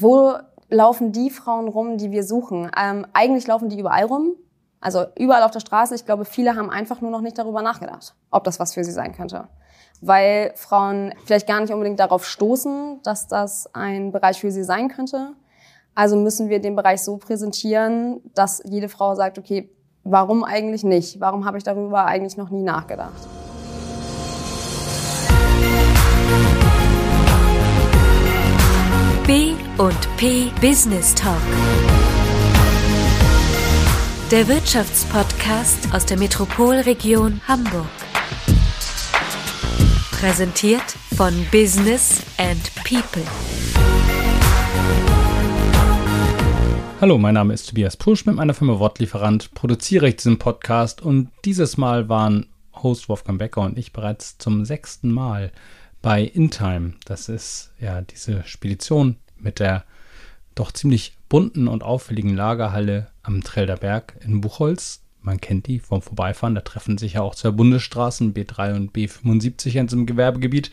wo laufen die Frauen rum, die wir suchen? Ähm, eigentlich laufen die überall rum. Also überall auf der Straße. Ich glaube, viele haben einfach nur noch nicht darüber nachgedacht, ob das was für sie sein könnte. Weil Frauen vielleicht gar nicht unbedingt darauf stoßen, dass das ein Bereich für sie sein könnte. Also müssen wir den Bereich so präsentieren, dass jede Frau sagt, okay, warum eigentlich nicht? Warum habe ich darüber eigentlich noch nie nachgedacht? B und P Business Talk. Der Wirtschaftspodcast aus der Metropolregion Hamburg. Präsentiert von Business and People. Hallo, mein Name ist Tobias Pusch mit meiner Firma Wortlieferant, produziere ich diesen Podcast und dieses Mal waren Host Wolfgang Becker und ich bereits zum sechsten Mal bei InTime. Das ist ja diese Spedition mit der doch ziemlich bunten und auffälligen Lagerhalle am Trelder Berg in Buchholz. Man kennt die vom Vorbeifahren. Da treffen sich ja auch zwei Bundesstraßen, B3 und B75 in diesem Gewerbegebiet.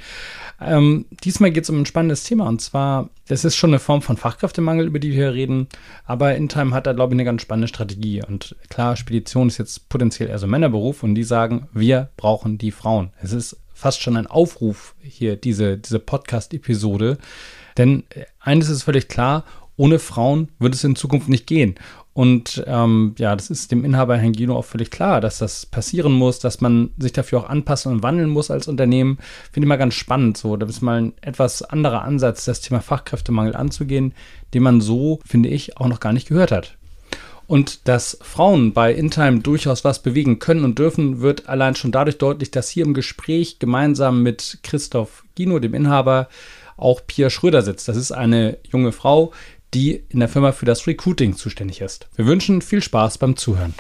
Ähm, diesmal geht es um ein spannendes Thema und zwar, das ist schon eine Form von Fachkräftemangel, über die wir hier reden, aber InTime hat da, glaube ich, eine ganz spannende Strategie. Und klar, Spedition ist jetzt potenziell eher so ein Männerberuf und die sagen, wir brauchen die Frauen. Es ist fast schon ein Aufruf hier, diese, diese Podcast-Episode. Denn äh, eines ist völlig klar, ohne Frauen wird es in Zukunft nicht gehen. Und ähm, ja, das ist dem Inhaber Herrn Gino auch völlig klar, dass das passieren muss, dass man sich dafür auch anpassen und wandeln muss als Unternehmen. Finde ich mal ganz spannend. So, da ist mal ein etwas anderer Ansatz, das Thema Fachkräftemangel anzugehen, den man so, finde ich, auch noch gar nicht gehört hat. Und dass Frauen bei InTime durchaus was bewegen können und dürfen, wird allein schon dadurch deutlich, dass hier im Gespräch gemeinsam mit Christoph Gino, dem Inhaber, auch Pia Schröder sitzt. Das ist eine junge Frau, die in der Firma für das Recruiting zuständig ist. Wir wünschen viel Spaß beim Zuhören.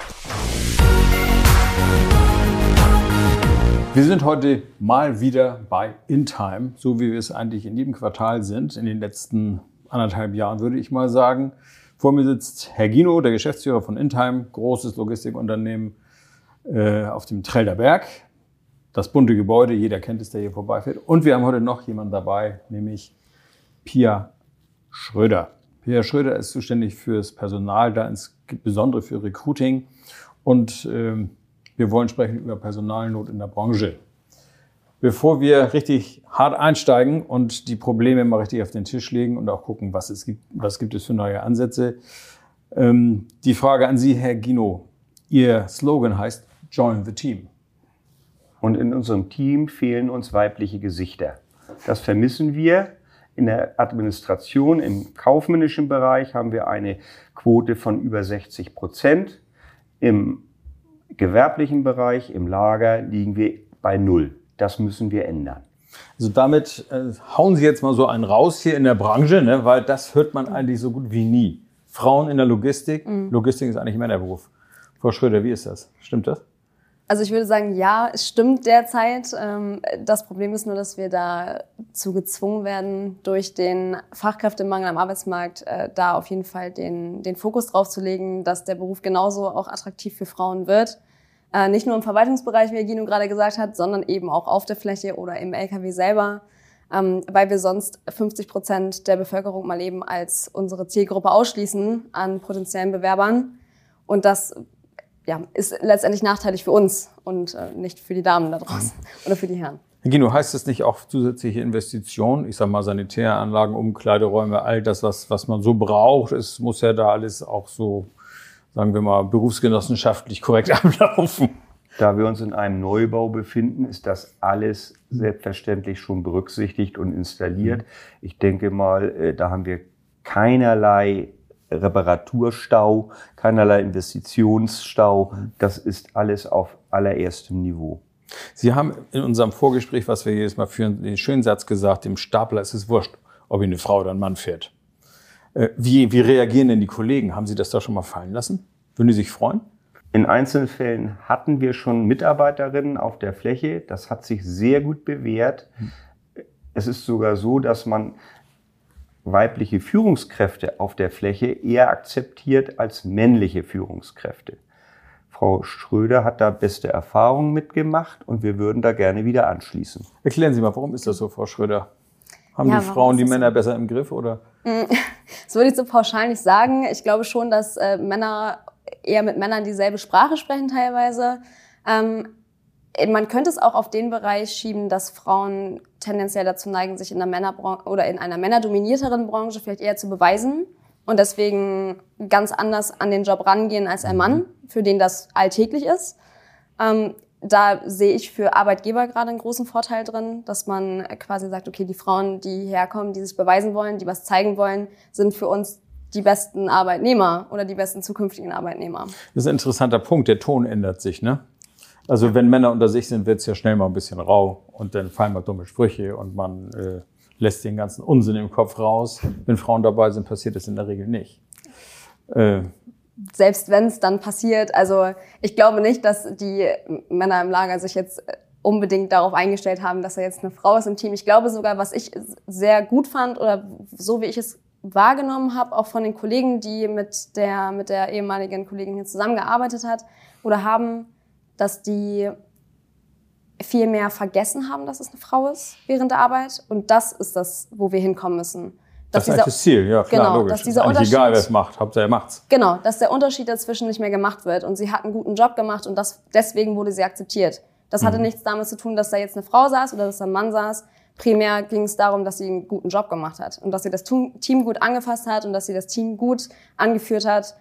Wir sind heute mal wieder bei InTime, so wie wir es eigentlich in jedem Quartal sind, in den letzten anderthalb Jahren, würde ich mal sagen. Vor mir sitzt Herr Gino, der Geschäftsführer von InTime, großes Logistikunternehmen äh, auf dem Trelder Berg das bunte Gebäude, jeder kennt es, der hier vorbeifährt. Und wir haben heute noch jemanden dabei, nämlich Pia Schröder. Pia Schröder ist zuständig fürs Personal, da insbesondere für Recruiting. Und ähm, wir wollen sprechen über Personalnot in der Branche. Bevor wir richtig hart einsteigen und die Probleme mal richtig auf den Tisch legen und auch gucken, was es gibt, was gibt es für neue Ansätze. Ähm, die Frage an Sie, Herr Gino. Ihr Slogan heißt Join the Team. Und in unserem Team fehlen uns weibliche Gesichter. Das vermissen wir. In der Administration, im kaufmännischen Bereich haben wir eine Quote von über 60 Prozent. Im gewerblichen Bereich, im Lager, liegen wir bei Null. Das müssen wir ändern. Also damit äh, hauen Sie jetzt mal so einen raus hier in der Branche, ne? weil das hört man eigentlich so gut wie nie. Frauen in der Logistik. Mhm. Logistik ist eigentlich Männerberuf. Frau Schröder, wie ist das? Stimmt das? Also ich würde sagen, ja, es stimmt derzeit. Ähm, das Problem ist nur, dass wir dazu gezwungen werden, durch den Fachkräftemangel am Arbeitsmarkt äh, da auf jeden Fall den, den Fokus drauf zu legen, dass der Beruf genauso auch attraktiv für Frauen wird. Äh, nicht nur im Verwaltungsbereich, wie Gino gerade gesagt hat, sondern eben auch auf der Fläche oder im LKW selber, ähm, weil wir sonst 50 Prozent der Bevölkerung mal eben als unsere Zielgruppe ausschließen an potenziellen Bewerbern. Und das ja, ist letztendlich nachteilig für uns und äh, nicht für die Damen da draußen oder für die Herren. Gino, heißt das nicht auch zusätzliche Investitionen? Ich sag mal Sanitäranlagen, Umkleideräume, all das, was, was man so braucht. Es muss ja da alles auch so, sagen wir mal, berufsgenossenschaftlich korrekt ablaufen. Da wir uns in einem Neubau befinden, ist das alles selbstverständlich schon berücksichtigt und installiert. Mhm. Ich denke mal, äh, da haben wir keinerlei Reparaturstau, keinerlei Investitionsstau. Das ist alles auf allererstem Niveau. Sie haben in unserem Vorgespräch, was wir jedes Mal führen, den schönen Satz gesagt, dem Stapler ist es wurscht, ob ihn eine Frau oder ein Mann fährt. Äh, wie, wie reagieren denn die Kollegen? Haben Sie das da schon mal fallen lassen? Würden die sich freuen? In einzelnen Fällen hatten wir schon Mitarbeiterinnen auf der Fläche. Das hat sich sehr gut bewährt. Es ist sogar so, dass man weibliche Führungskräfte auf der Fläche eher akzeptiert als männliche Führungskräfte. Frau Schröder hat da beste Erfahrungen mitgemacht und wir würden da gerne wieder anschließen. Erklären Sie mal, warum ist das so, Frau Schröder? Haben ja, die Frauen die Männer so? besser im Griff oder? Das würde ich so pauschal nicht sagen. Ich glaube schon, dass äh, Männer eher mit Männern dieselbe Sprache sprechen teilweise. Ähm, man könnte es auch auf den Bereich schieben, dass Frauen tendenziell dazu neigen, sich in einer Männerbranche oder in einer männerdominierteren Branche vielleicht eher zu beweisen und deswegen ganz anders an den Job rangehen als ein Mann, für den das alltäglich ist. Ähm, da sehe ich für Arbeitgeber gerade einen großen Vorteil drin, dass man quasi sagt, okay, die Frauen, die herkommen, die sich beweisen wollen, die was zeigen wollen, sind für uns die besten Arbeitnehmer oder die besten zukünftigen Arbeitnehmer. Das ist ein interessanter Punkt. Der Ton ändert sich, ne? Also wenn Männer unter sich sind, wird es ja schnell mal ein bisschen rau und dann fallen mal dumme Sprüche und man äh, lässt den ganzen Unsinn im Kopf raus. Wenn Frauen dabei sind, passiert das in der Regel nicht. Äh, Selbst wenn es dann passiert, also ich glaube nicht, dass die Männer im Lager sich jetzt unbedingt darauf eingestellt haben, dass er jetzt eine Frau ist im Team. Ich glaube sogar, was ich sehr gut fand oder so wie ich es wahrgenommen habe, auch von den Kollegen, die mit der, mit der ehemaligen Kollegin hier zusammengearbeitet hat oder haben, dass die viel mehr vergessen haben, dass es eine Frau ist während der Arbeit. Und das ist das, wo wir hinkommen müssen. Dass das ist das Ziel, ja klar, genau, logisch. Dass dieser ist Unterschied, egal, wer es macht, Hauptsache er macht's. Genau, dass der Unterschied dazwischen nicht mehr gemacht wird. Und sie hat einen guten Job gemacht und das, deswegen wurde sie akzeptiert. Das hatte mhm. nichts damit zu tun, dass da jetzt eine Frau saß oder dass da ein Mann saß. Primär ging es darum, dass sie einen guten Job gemacht hat und dass sie das Team gut angefasst hat und dass sie das Team gut angeführt hat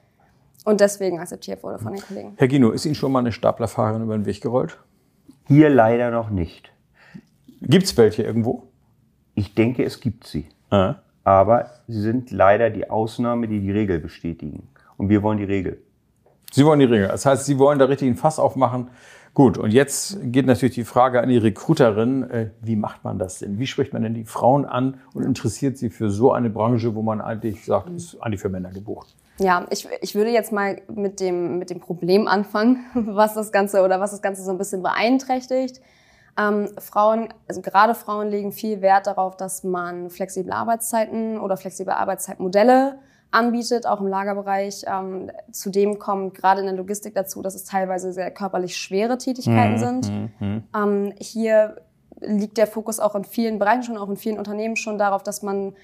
und deswegen akzeptiert wurde von den Kollegen. Herr Gino, ist Ihnen schon mal eine Staplerfahrerin über den Weg gerollt? Hier leider noch nicht. Gibt es welche irgendwo? Ich denke, es gibt sie. Ah. Aber sie sind leider die Ausnahme, die die Regel bestätigen. Und wir wollen die Regel. Sie wollen die Regel. Das heißt, Sie wollen da richtig ein Fass aufmachen. Gut, und jetzt geht natürlich die Frage an die Recruiterin, äh, wie macht man das denn? Wie spricht man denn die Frauen an und interessiert sie für so eine Branche, wo man eigentlich sagt, ist eigentlich für Männer gebucht? Ja, ich, ich würde jetzt mal mit dem, mit dem Problem anfangen, was das Ganze oder was das Ganze so ein bisschen beeinträchtigt. Ähm, Frauen, also gerade Frauen legen viel Wert darauf, dass man flexible Arbeitszeiten oder flexible Arbeitszeitmodelle anbietet, auch im Lagerbereich. Ähm, zudem kommt gerade in der Logistik dazu, dass es teilweise sehr körperlich schwere Tätigkeiten mhm. sind. Mhm. Ähm, hier liegt der Fokus auch in vielen Bereichen schon, auch in vielen Unternehmen schon darauf, dass man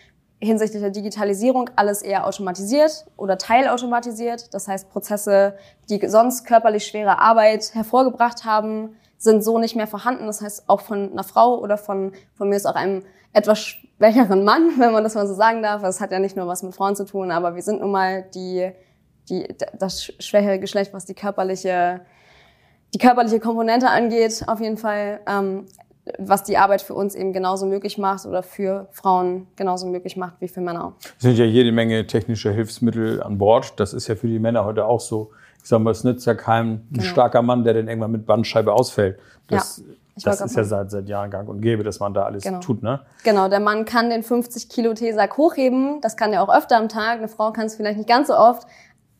hinsichtlich der Digitalisierung alles eher automatisiert oder teilautomatisiert. Das heißt, Prozesse, die sonst körperlich schwere Arbeit hervorgebracht haben, sind so nicht mehr vorhanden. Das heißt, auch von einer Frau oder von, von mir ist auch einem etwas schwächeren Mann, wenn man das mal so sagen darf. Das hat ja nicht nur was mit Frauen zu tun, aber wir sind nun mal die, die, das schwächere Geschlecht, was die körperliche, die körperliche Komponente angeht, auf jeden Fall. Ähm, was die Arbeit für uns eben genauso möglich macht oder für Frauen genauso möglich macht wie für Männer. Es sind ja jede Menge technische Hilfsmittel an Bord. Das ist ja für die Männer heute auch so. Ich sage mal, es nützt ja keinem genau. starker Mann, der dann irgendwann mit Bandscheibe ausfällt. Das, ja, das ist ja seit, seit Jahren gang und gäbe, dass man da alles genau. tut, ne? Genau, der Mann kann den 50 Kilo Teesack hochheben. Das kann er auch öfter am Tag. Eine Frau kann es vielleicht nicht ganz so oft.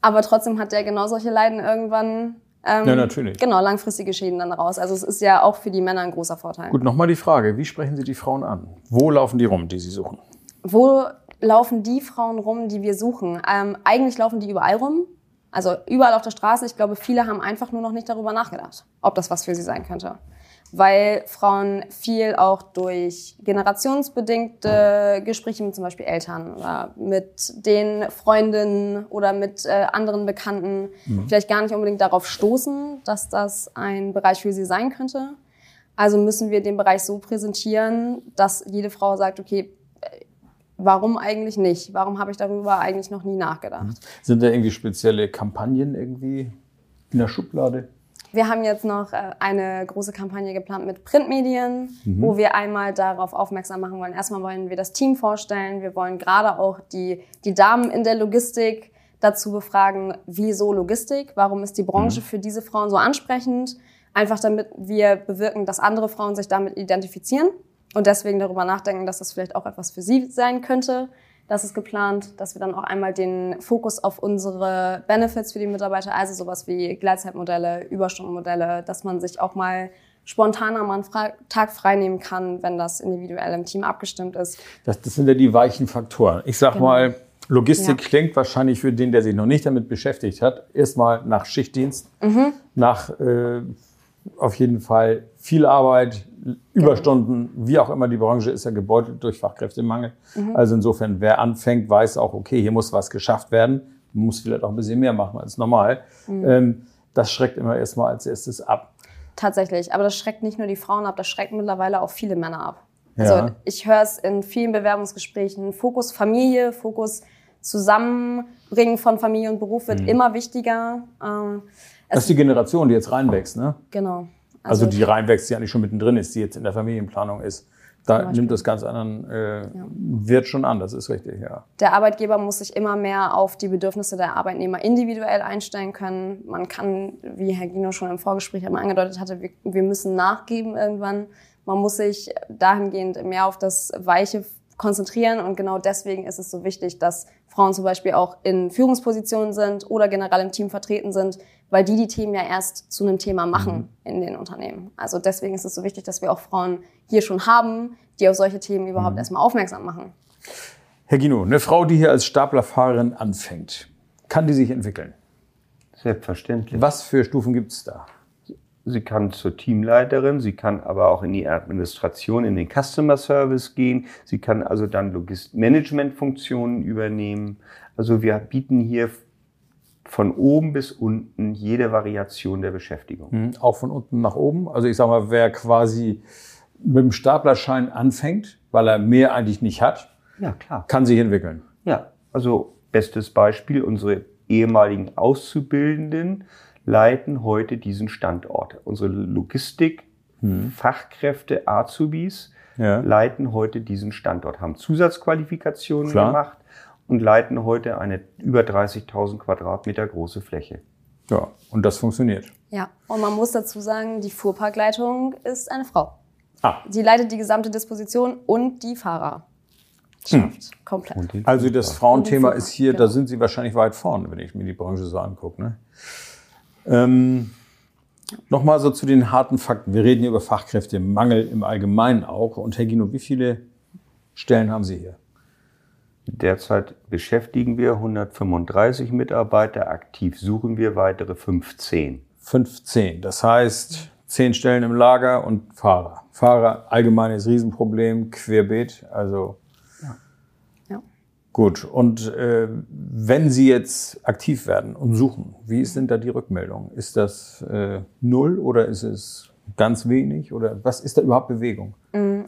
Aber trotzdem hat der genau solche Leiden irgendwann ähm, ja, natürlich. Genau, langfristige Schäden dann raus. Also es ist ja auch für die Männer ein großer Vorteil. Gut, nochmal die Frage, wie sprechen Sie die Frauen an? Wo laufen die rum, die Sie suchen? Wo laufen die Frauen rum, die wir suchen? Ähm, eigentlich laufen die überall rum. Also überall auf der Straße. Ich glaube, viele haben einfach nur noch nicht darüber nachgedacht, ob das was für sie sein könnte weil Frauen viel auch durch generationsbedingte Gespräche mit zum Beispiel Eltern oder mit den Freundinnen oder mit äh, anderen Bekannten mhm. vielleicht gar nicht unbedingt darauf stoßen, dass das ein Bereich für sie sein könnte. Also müssen wir den Bereich so präsentieren, dass jede Frau sagt, okay, warum eigentlich nicht? Warum habe ich darüber eigentlich noch nie nachgedacht? Mhm. Sind da irgendwie spezielle Kampagnen irgendwie in der Schublade? Wir haben jetzt noch äh, eine große Kampagne geplant mit Printmedien, mhm. wo wir einmal darauf aufmerksam machen wollen. Erstmal wollen wir das Team vorstellen. Wir wollen gerade auch die, die Damen in der Logistik dazu befragen, wieso Logistik? Warum ist die Branche mhm. für diese Frauen so ansprechend? Einfach damit wir bewirken, dass andere Frauen sich damit identifizieren und deswegen darüber nachdenken, dass das vielleicht auch etwas für sie sein könnte. Das ist geplant, dass wir dann auch einmal den Fokus auf unsere Benefits für die Mitarbeiter, also sowas wie Gleitzeitmodelle, Überstundenmodelle, dass man sich auch mal spontaner mal einen Tag frei kann, wenn das individuell im Team abgestimmt ist. Das, das sind ja die weichen Faktoren. Ich sag genau. mal, Logistik ja. klingt wahrscheinlich für den, der sich noch nicht damit beschäftigt hat, erstmal nach Schichtdienst, mhm. nach äh, auf jeden Fall viel Arbeit, Überstunden, wie auch immer. Die Branche ist ja gebeutelt durch Fachkräftemangel. Also insofern, wer anfängt, weiß auch, okay, hier muss was geschafft werden. Man muss vielleicht auch ein bisschen mehr machen als normal. Ähm, das schreckt immer erstmal als erstes ab. Tatsächlich. Aber das schreckt nicht nur die Frauen ab, das schreckt mittlerweile auch viele Männer ab. Also Ja. ich höre es in vielen Bewerbungsgesprächen. Fokus Familie, Fokus Zusammenbringen von Familie und Beruf wird immer wichtiger. Ähm, Das ist die Generation, die jetzt reinwächst, ne? genau. Also, die reinwächst, die eigentlich schon mittendrin ist, die jetzt in der Familienplanung ist. Da nimmt das ganz anderen äh, Wert schon an, das ist richtig, ja. der Arbeitgeber muss sich immer mehr auf die Bedürfnisse der Arbeitnehmer individuell einstellen können. Man kann, wie Herr Gino schon im Vorgespräch einmal angedeutet hatte, wir, wir müssen nachgeben irgendwann. Man muss sich dahingehend mehr auf das Weiche konzentrieren und genau deswegen ist es so wichtig, dass Frauen zum Beispiel auch in Führungspositionen sind oder generell im Team vertreten sind, weil die die Themen ja erst zu einem Thema machen in den Unternehmen. Also deswegen ist es so wichtig, dass wir auch Frauen hier schon haben, die auf solche Themen überhaupt erstmal aufmerksam machen. Herr Gino, eine Frau, die hier als Staplerfahrerin anfängt, kann die sich entwickeln? Selbstverständlich. Was für Stufen gibt es da? Sie kann zur Teamleiterin, sie kann aber auch in die Administration, in den Customer Service gehen. Sie kann also dann Logist Managementfunktionen übernehmen. Also wir bieten hier von oben bis unten jede Variation der Beschäftigung. Hm, Auch von unten nach oben. Also ich sag mal, wer quasi mit dem Staplerschein anfängt, weil er mehr eigentlich nicht hat, Ja, klar. kann sich entwickeln. Ja, also bestes Beispiel, unsere ehemaligen Auszubildenden leiten heute diesen Standort. Unsere Logistik, Fachkräfte, Azubis Ja. leiten heute diesen Standort, haben Zusatzqualifikationen Klar. gemacht und leiten heute eine über 30.000 Quadratmeter große Fläche. Ja, und das funktioniert. Ja, und man muss dazu sagen, die Fuhrparkleitung ist eine Frau. Ah, Sie leitet die gesamte Disposition und die Fahrer. Schafft komplett. also das Frauenthema die ist hier, Firma, da sind Sie wahrscheinlich weit vorne, wenn ich mir die Branche so angucke. Ne? Ähm, Nochmal so zu den harten Fakten. Wir reden hier über Fachkräftemangel im Allgemeinen auch. Und Herr Gino, wie viele Stellen haben Sie hier? Derzeit beschäftigen wir 135 Mitarbeiter, aktiv suchen wir weitere 15. 15. Das heißt, 10 Stellen im Lager und Fahrer. Fahrer, allgemeines Riesenproblem, querbeet. Also. Gut. Und äh, wenn Sie jetzt aktiv werden und suchen, wie sind da die Rückmeldungen? Ist das äh, null oder ist es ganz wenig? Oder was ist da überhaupt Bewegung?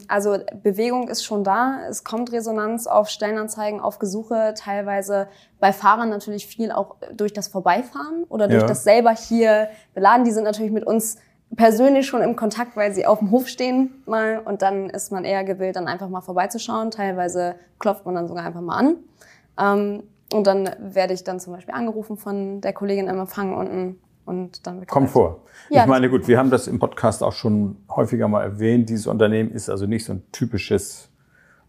Also Bewegung ist schon da. Es kommt Resonanz auf Stellenanzeigen, auf Gesuche, teilweise bei Fahrern natürlich viel auch durch das Vorbeifahren oder durch Ja. das selber hier beladen. Die sind natürlich mit uns persönlich schon im Kontakt, weil sie auf dem Hof stehen mal und dann ist man eher gewillt, dann einfach mal vorbeizuschauen. Teilweise klopft man dann sogar einfach mal an. Ähm, und dann werde ich dann zum Beispiel angerufen von der Kollegin im Empfang unten und dann Kommt vor. Ja, ich meine, gut, wir haben das im Podcast auch schon häufiger mal erwähnt. Dieses Unternehmen ist also nicht so ein typisches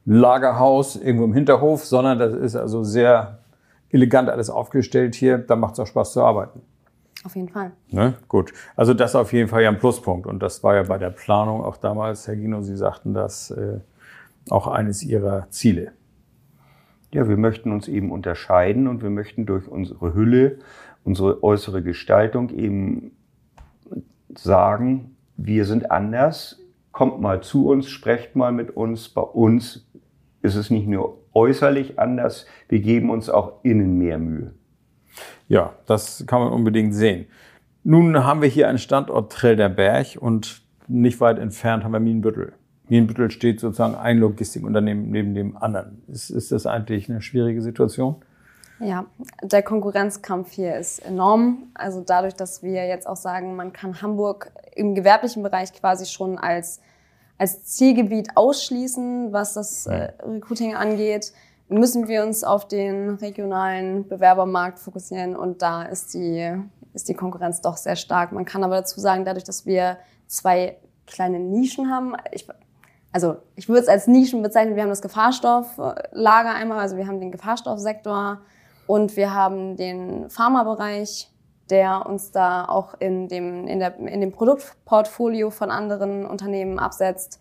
Lagerhaus irgendwo im Hinterhof, sondern das ist also sehr elegant alles aufgestellt hier. Da macht es auch Spaß zu arbeiten. Auf jeden Fall. Ne? Gut. Also das ist auf jeden Fall ja ein Pluspunkt. Und das war ja bei der Planung auch damals, Herr Gino, Sie sagten das äh, auch eines Ihrer Ziele. Ja, wir möchten uns eben unterscheiden und wir möchten durch unsere Hülle, unsere äußere Gestaltung eben sagen, wir sind anders, kommt mal zu uns, sprecht mal mit uns. Bei uns ist es nicht nur äußerlich anders, wir geben uns auch innen mehr Mühe. Ja, das kann man unbedingt sehen. Nun haben wir hier einen Standort Trelderberg und nicht weit entfernt haben wir Mienbüttel. Mienbüttel steht sozusagen ein Logistikunternehmen neben dem anderen. Ist, ist das eigentlich eine schwierige Situation? Ja, der Konkurrenzkampf hier ist enorm. Also dadurch, dass wir jetzt auch sagen, man kann Hamburg im gewerblichen Bereich quasi schon als, als Zielgebiet ausschließen, was das äh, Recruiting angeht, müssen wir uns auf den regionalen Bewerbermarkt fokussieren und da ist die, ist die Konkurrenz doch sehr stark. Man kann aber dazu sagen, dadurch, dass wir zwei kleine Nischen haben, ich, also ich würde es als Nischen bezeichnen. Wir haben das Gefahrstofflager einmal, also wir haben den Gefahrstoffsektor und wir haben den Pharmabereich, der uns da auch in dem, in der, in dem Produktportfolio von anderen Unternehmen absetzt.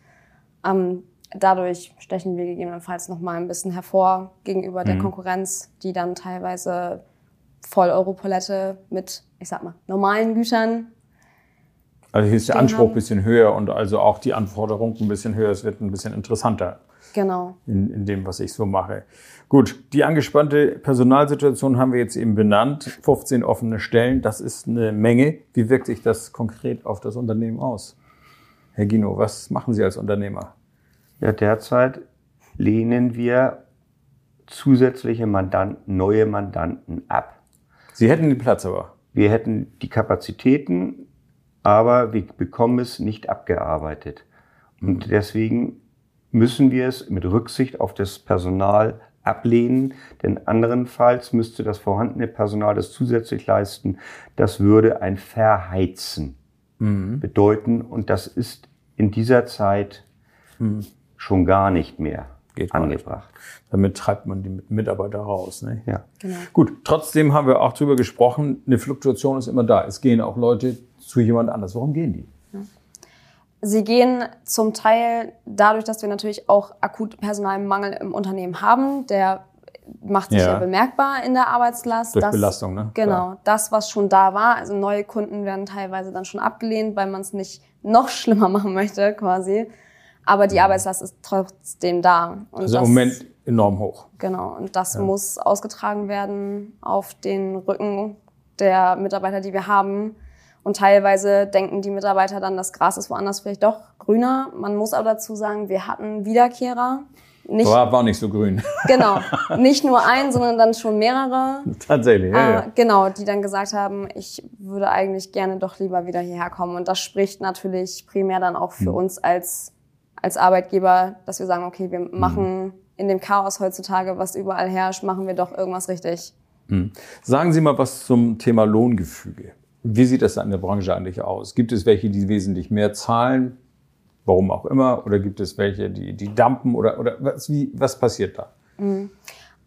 Ähm, dadurch stechen wir gegebenenfalls noch mal ein bisschen hervor gegenüber der Konkurrenz, die dann teilweise voll Europalette mit, ich sag mal, normalen Gütern Also hier ist der Anspruch ein bisschen höher und also auch die Anforderung ein bisschen höher. Es wird ein bisschen interessanter Genau. in, in dem, was ich so mache. Gut, die angespannte Personalsituation haben wir jetzt eben benannt. 15 offene Stellen, das ist eine Menge. Wie wirkt sich das konkret auf das Unternehmen aus? Herr Gino, was machen Sie als Unternehmer? Ja, derzeit lehnen wir zusätzliche Mandanten, neue Mandanten ab. Sie hätten den Platz aber. Wir hätten die Kapazitäten, aber wir bekommen es nicht abgearbeitet. Und deswegen müssen wir es mit Rücksicht auf das Personal ablehnen, denn anderenfalls müsste das vorhandene Personal das zusätzlich leisten. Das würde ein Verheizen bedeuten und das ist in dieser Zeit schon gar nicht mehr Geht angebracht. Damit treibt man die Mitarbeiter raus. Ne? Ja. Genau. Gut, trotzdem haben wir auch drüber gesprochen, eine Fluktuation ist immer da. Es gehen auch Leute zu jemand anders. Warum gehen die? Sie gehen zum Teil dadurch, dass wir natürlich auch akut Personalmangel im Unternehmen haben. Der macht sich Ja. ja, bemerkbar in der Arbeitslast. Durch Belastung, ne? Genau. Klar. Das, was schon da war. Also neue Kunden werden teilweise dann schon abgelehnt, weil man es nicht noch schlimmer machen möchte, quasi. Aber die Arbeitslast ist trotzdem da. Und. Also im Moment enorm hoch. Genau, und das muss ausgetragen werden auf den Rücken der Mitarbeiter, die wir haben. Und teilweise denken die Mitarbeiter dann, das Gras ist woanders vielleicht doch grüner. Man muss aber dazu sagen, wir hatten Wiederkehrer. Nicht, War, war nicht so grün. genau, nicht nur ein, sondern dann schon mehrere. Tatsächlich, ja, Äh, ja. Genau, die dann gesagt haben, ich würde eigentlich gerne doch lieber wieder hierher kommen. Und das spricht natürlich primär dann auch für uns als, als Arbeitgeber, dass wir sagen, okay, wir Mhm. machen in dem Chaos heutzutage, was überall herrscht, machen wir doch irgendwas richtig. Sagen Sie mal was zum Thema Lohngefüge. Wie sieht das in der Branche eigentlich aus? Gibt es welche, die wesentlich mehr zahlen? Warum auch immer? Oder gibt es welche, die, die dumpen? Oder, oder was, wie, was passiert da?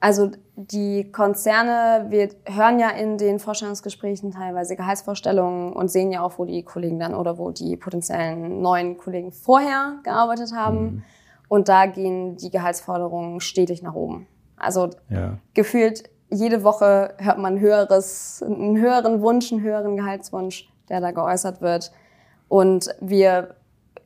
Also die Konzerne, wir hören ja in den Vorstellungsgesprächen teilweise Gehaltsvorstellungen und sehen ja auch, wo die Kollegen dann oder wo die potenziellen neuen Kollegen vorher gearbeitet haben. Und da gehen die Gehaltsforderungen stetig nach oben. Also Ja. gefühlt jede Woche hört man höheres, einen höheren Wunsch, einen höheren Gehaltswunsch, der da geäußert wird. Und wir,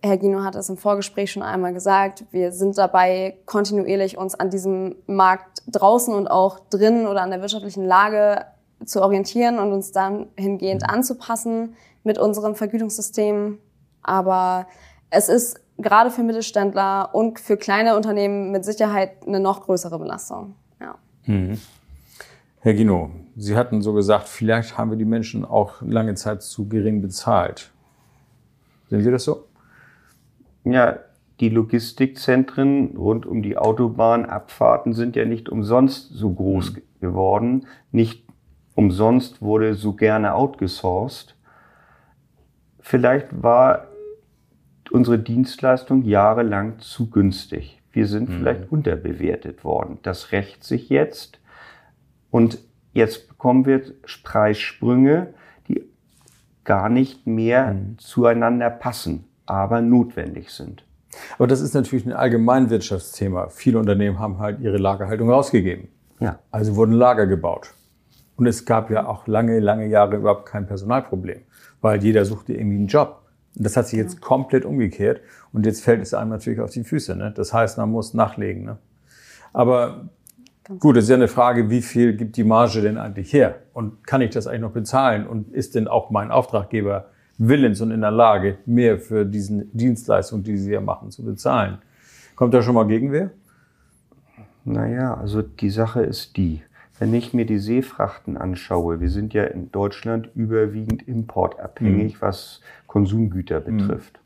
Herr Gino hat es im Vorgespräch schon einmal gesagt, wir sind dabei, kontinuierlich uns an diesem Markt draußen und auch drin oder an der wirtschaftlichen Lage zu orientieren und uns dann hingehend anzupassen mit unserem Vergütungssystem. Aber es ist gerade für Mittelständler und für kleine Unternehmen mit Sicherheit eine noch größere Belastung. Ja. Herr Gino, Sie hatten so gesagt, vielleicht haben wir die Menschen auch lange Zeit zu gering bezahlt. Sehen Sie das so? Ja, die Logistikzentren rund um die Autobahnabfahrten sind ja nicht umsonst so groß ge- geworden. Nicht umsonst wurde so gerne outgesourced. Vielleicht war unsere Dienstleistung jahrelang zu günstig. Wir sind vielleicht unterbewertet worden. Das rächt sich jetzt. Und jetzt bekommen wir Preissprünge, die gar nicht mehr zueinander passen, aber notwendig sind. Aber das ist natürlich ein Allgemeinwirtschaftsthema. Viele Unternehmen haben halt ihre Lagerhaltung rausgegeben. Ja. Also wurden Lager gebaut. Und es gab ja auch lange, lange Jahre überhaupt kein Personalproblem, weil jeder suchte irgendwie einen Job. Und das hat sich jetzt komplett umgekehrt. Und jetzt fällt es einem natürlich auf die Füße. Ne? Das heißt, man muss nachlegen. Ne? Aber gut, es ist ja eine Frage, wie viel gibt die Marge denn eigentlich her? Und kann ich das eigentlich noch bezahlen? Und ist denn auch mein Auftraggeber willens und in der Lage, mehr für diesen Dienstleistung, die sie ja machen, zu bezahlen? Kommt da schon mal Gegenwehr? Naja, also die Sache ist die, wenn ich mir die Seefrachten anschaue, wir sind ja in Deutschland überwiegend importabhängig, was Konsumgüter betrifft.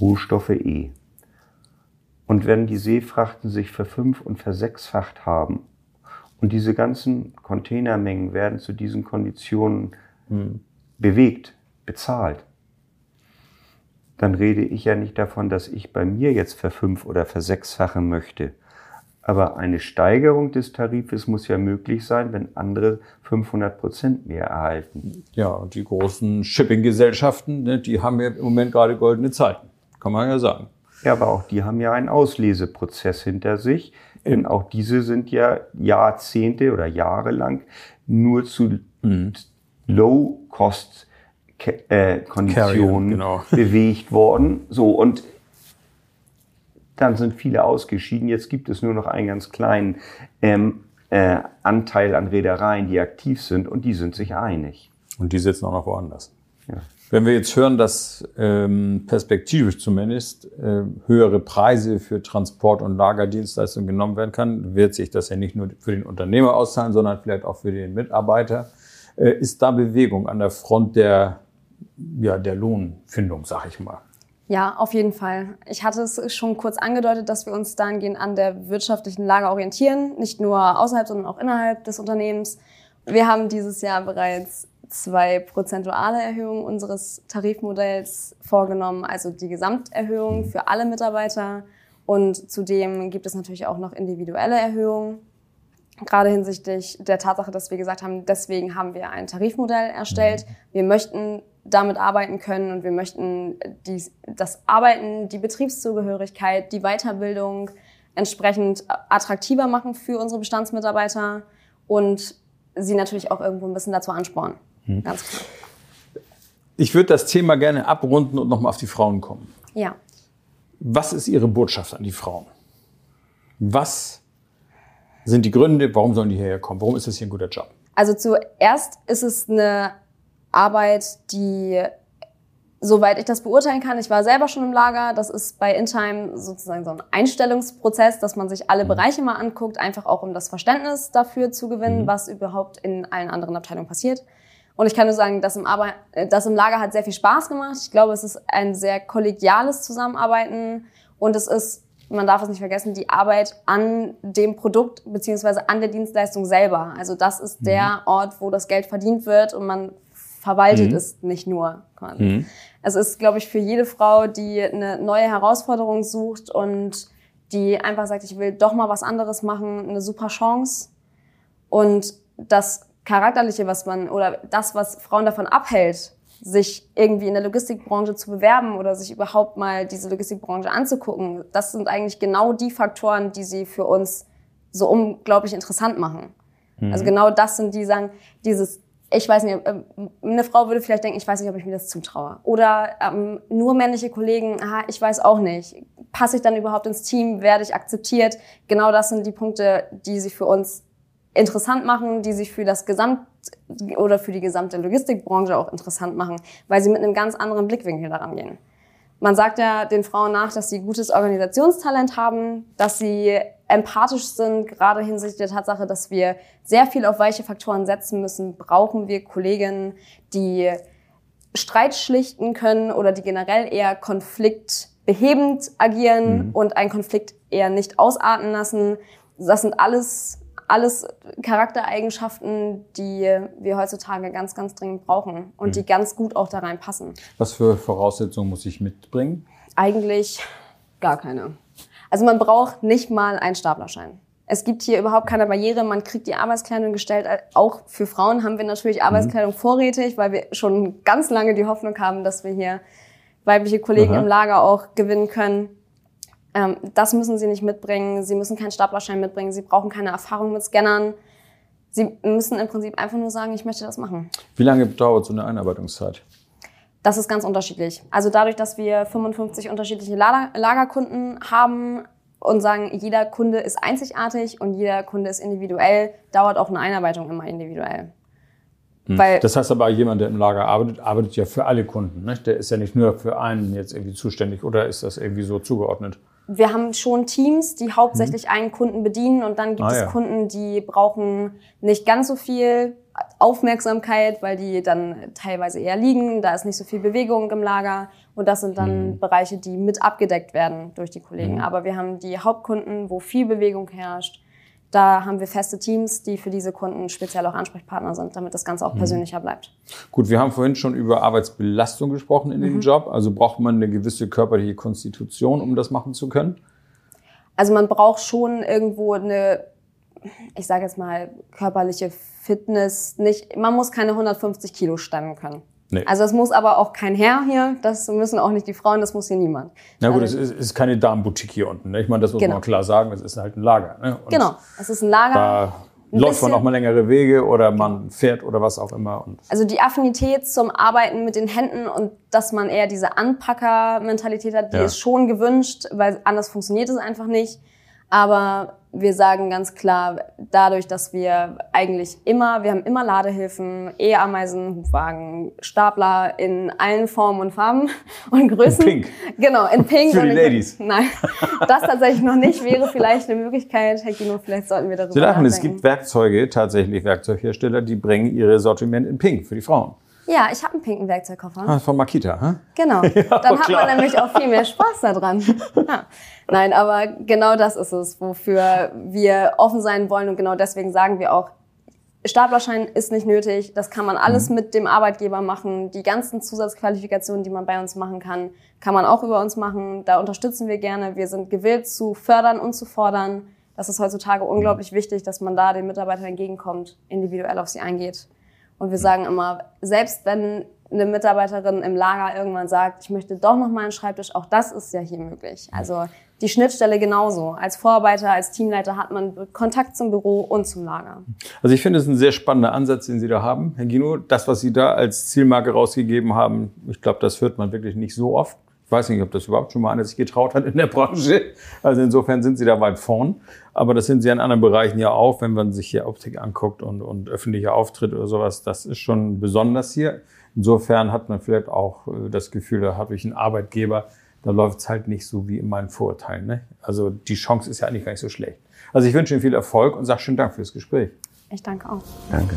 Rohstoffe eh. Und wenn die Seefrachten sich verfünf- und versechsfacht haben und diese ganzen Containermengen werden zu diesen Konditionen bewegt, bezahlt, dann rede ich ja nicht davon, dass ich bei mir jetzt verfünf- oder versechsfachen möchte. Aber eine Steigerung des Tarifes muss ja möglich sein, wenn andere 500 Prozent mehr erhalten. Ja, und die großen Shipping-Gesellschaften, ne, die haben ja im Moment gerade goldene Zeiten. Kann man ja sagen. Ja, aber auch die haben ja einen Ausleseprozess hinter sich. Denn auch diese sind ja Jahrzehnte oder Jahre lang nur zu Low-Cost äh, Konditionen genau. bewegt worden. So, und dann sind viele ausgeschieden. Jetzt gibt es nur noch einen ganz kleinen ähm, äh, Anteil an Reedereien, die aktiv sind und die sind sich einig. Und die sitzen auch noch woanders. Ja. Wenn wir jetzt hören, dass ähm, perspektivisch zumindest äh, höhere Preise für Transport- und Lagerdienstleistungen genommen werden kann, wird sich das ja nicht nur für den Unternehmer auszahlen, sondern vielleicht auch für den Mitarbeiter. Äh, ist da Bewegung an der Front der, ja, der Lohnfindung, sag ich mal? Ja, auf jeden Fall. Ich hatte es schon kurz angedeutet, dass wir uns dahingehend an der wirtschaftlichen Lage orientieren, nicht nur außerhalb, sondern auch innerhalb des Unternehmens. Wir haben dieses Jahr bereits zwei prozentuale Erhöhungen unseres Tarifmodells vorgenommen, also die Gesamterhöhung für alle Mitarbeiter. Und zudem gibt es natürlich auch noch individuelle Erhöhungen. Gerade hinsichtlich der Tatsache, dass wir gesagt haben, deswegen haben wir ein Tarifmodell erstellt. Wir möchten damit arbeiten können und wir möchten die, das Arbeiten, die Betriebszugehörigkeit, die Weiterbildung entsprechend attraktiver machen für unsere Bestandsmitarbeiter und sie natürlich auch irgendwo ein bisschen dazu anspornen. Hm. Ganz klar. Ich würde das Thema gerne abrunden und nochmal auf die Frauen kommen. Ja. Was ist Ihre Botschaft an die Frauen? Was sind die Gründe, warum sollen die hierher kommen? Warum ist das hier ein guter Job? Also zuerst ist es eine Arbeit, die, soweit ich das beurteilen kann, ich war selber schon im Lager, das ist bei InTime sozusagen so ein Einstellungsprozess, dass man sich alle Bereiche mal anguckt, einfach auch um das Verständnis dafür zu gewinnen, was überhaupt in allen anderen Abteilungen passiert. Und ich kann nur sagen, das im, äh, das im Lager hat sehr viel Spaß gemacht. Ich glaube, es ist ein sehr kollegiales Zusammenarbeiten und es ist, man darf es nicht vergessen, die Arbeit an dem Produkt beziehungsweise an der Dienstleistung selber. Also das ist der Ort, wo das Geld verdient wird und man verwaltet Mhm. es nicht nur. quasi. Es ist, glaube ich, für jede Frau, die eine neue Herausforderung sucht und die einfach sagt, ich will doch mal was anderes machen, eine super Chance. Und das Charakterliche, was man, oder das, was Frauen davon abhält, sich irgendwie in der Logistikbranche zu bewerben oder sich überhaupt mal diese Logistikbranche anzugucken, das sind eigentlich genau die Faktoren, die sie für uns so unglaublich interessant machen. Also genau das sind die sagen, dieses, ich weiß nicht, ähm, eine Frau würde vielleicht denken, ich weiß nicht, ob ich mir das zutraue. Oder ähm, nur männliche Kollegen, aha, ich weiß auch nicht. Passe ich dann überhaupt ins Team? Werde ich akzeptiert? Genau das sind die Punkte, die sie für uns interessant machen, die sich für das Gesamt oder für die gesamte Logistikbranche auch interessant machen, weil sie mit einem ganz anderen Blickwinkel daran gehen. Man sagt ja den Frauen nach, dass sie gutes Organisationstalent haben, dass sie empathisch sind, gerade hinsichtlich der Tatsache, dass wir sehr viel auf weiche Faktoren setzen müssen, brauchen wir Kolleginnen, die Streit schlichten können oder die generell eher konfliktbehebend agieren und einen Konflikt eher nicht ausarten lassen. Das sind alles, alles Charaktereigenschaften, die wir heutzutage ganz, ganz dringend brauchen und die ganz gut auch da reinpassen. Was für Voraussetzungen muss ich mitbringen? Eigentlich gar keine. Also man braucht nicht mal einen Staplerschein. Es gibt hier überhaupt keine Barriere. Man kriegt die Arbeitskleidung gestellt. Auch für Frauen haben wir natürlich Arbeitskleidung vorrätig, weil wir schon ganz lange die Hoffnung haben, dass wir hier weibliche Kollegen Aha. im Lager auch gewinnen können. Ähm, das müssen sie nicht mitbringen. Sie müssen keinen Staplerschein mitbringen. Sie brauchen keine Erfahrung mit Scannern. Sie müssen im Prinzip einfach nur sagen, ich möchte das machen. Wie lange dauert so eine Einarbeitungszeit? Das ist ganz unterschiedlich. Also dadurch, dass wir 55 unterschiedliche Lager Lagerkunden haben und sagen, jeder Kunde ist einzigartig und jeder Kunde ist individuell, dauert auch eine Einarbeitung immer individuell. Weil Das heißt aber, jemand, der im Lager arbeitet, arbeitet ja für alle Kunden. Ne? Der ist ja nicht nur für einen jetzt irgendwie zuständig oder ist das irgendwie so zugeordnet? Wir haben schon Teams, die hauptsächlich einen Kunden bedienen und dann gibt Ah, es ja. Kunden, die brauchen nicht ganz so viel Aufmerksamkeit, weil die dann teilweise eher liegen, da ist nicht so viel Bewegung im Lager und das sind dann Bereiche, die mit abgedeckt werden durch die Kollegen. Aber wir haben die Hauptkunden, wo viel Bewegung herrscht. Da haben wir feste Teams, die für diese Kunden speziell auch Ansprechpartner sind, damit das Ganze auch persönlicher bleibt. Gut, wir haben vorhin schon über Arbeitsbelastung gesprochen in dem Job. Also braucht man eine gewisse körperliche Konstitution, um das machen zu können? Also man braucht schon irgendwo eine, ich sage jetzt mal, körperliche Fitness. Nicht, man muss keine 150 Kilo stemmen können. Nee. Also es muss aber auch kein Herr hier, das müssen auch nicht die Frauen, das muss hier niemand. Na gut, Also- es ist, ist keine Damenboutique hier unten. Ne? Ich meine, das muss Genau. man klar sagen, es ist halt ein Lager. Ne? Genau, es ist ein Lager. Da läuft man auch mal längere Wege oder man fährt oder was auch immer. Und Also die Affinität zum Arbeiten mit den Händen und dass man eher diese Anpacker-Mentalität hat, die Ja. ist schon gewünscht, weil anders funktioniert es einfach nicht. Aber wir sagen ganz klar, dadurch, dass wir eigentlich immer, wir haben immer Ladehilfen, E-Ameisen, Hufwagen, Stapler in allen Formen und Farben und Größen. pink. Genau, in pink. Für die in- Ladies. Nein, das tatsächlich noch nicht, wäre vielleicht eine Möglichkeit. Herr Gino, vielleicht sollten wir darüber Sie lachen, es gibt Werkzeuge, tatsächlich Werkzeughersteller, die bringen ihre Sortiment in Pink für die Frauen. Ja, ich habe einen pinken Werkzeugkoffer. Ah, von Makita, hä? Genau. Dann hat klar. man nämlich auch viel mehr Spaß daran. Ja. Nein, aber genau das ist es, wofür wir offen sein wollen und genau deswegen sagen wir auch, Staplerschein ist nicht nötig. Das kann man alles mit dem Arbeitgeber machen. Die ganzen Zusatzqualifikationen, die man bei uns machen kann, kann man auch über uns machen. Da unterstützen wir gerne. Wir sind gewillt zu fördern und zu fordern. Das ist heutzutage unglaublich wichtig, dass man da den Mitarbeitern entgegenkommt, individuell auf sie eingeht. Und wir sagen immer, selbst wenn eine Mitarbeiterin im Lager irgendwann sagt, ich möchte doch noch mal einen Schreibtisch, auch das ist ja hier möglich. Also die Schnittstelle genauso. Als Vorarbeiter, als Teamleiter hat man Kontakt zum Büro und zum Lager. Also ich finde es ein sehr spannender Ansatz, den Sie da haben, Herr Gino. Das, was Sie da als Zielmarke rausgegeben haben, ich glaube, das hört man wirklich nicht so oft. Ich weiß nicht, ob das überhaupt schon mal einer sich getraut hat in der Branche. Also insofern sind Sie da weit vorn. Aber das sind Sie in anderen Bereichen ja auch, wenn man sich hier Optik anguckt und, und öffentlicher Auftritt oder sowas. Das ist schon besonders hier. Insofern hat man vielleicht auch äh, das Gefühl, da habe ich einen Arbeitgeber, da läuft es halt nicht so wie in meinen Vorurteilen. Ne? Also die Chance ist ja eigentlich gar nicht so schlecht. Also ich wünsche Ihnen viel Erfolg und sage schönen Dank fürs Gespräch. Ich danke auch. Danke.